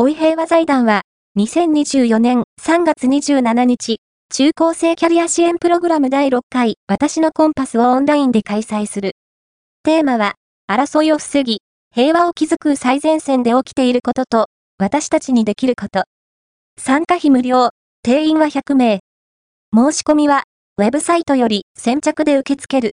恋平和財団は、2024年3月27日、中高生キャリア支援プログラム第6回、私のコンパスをオンラインで開催する。テーマは、争いを防ぎ、平和を築く最前線で起きていることと、私たちにできること。参加費無料、定員は100名。申し込みは、ウェブサイトより先着で受け付ける。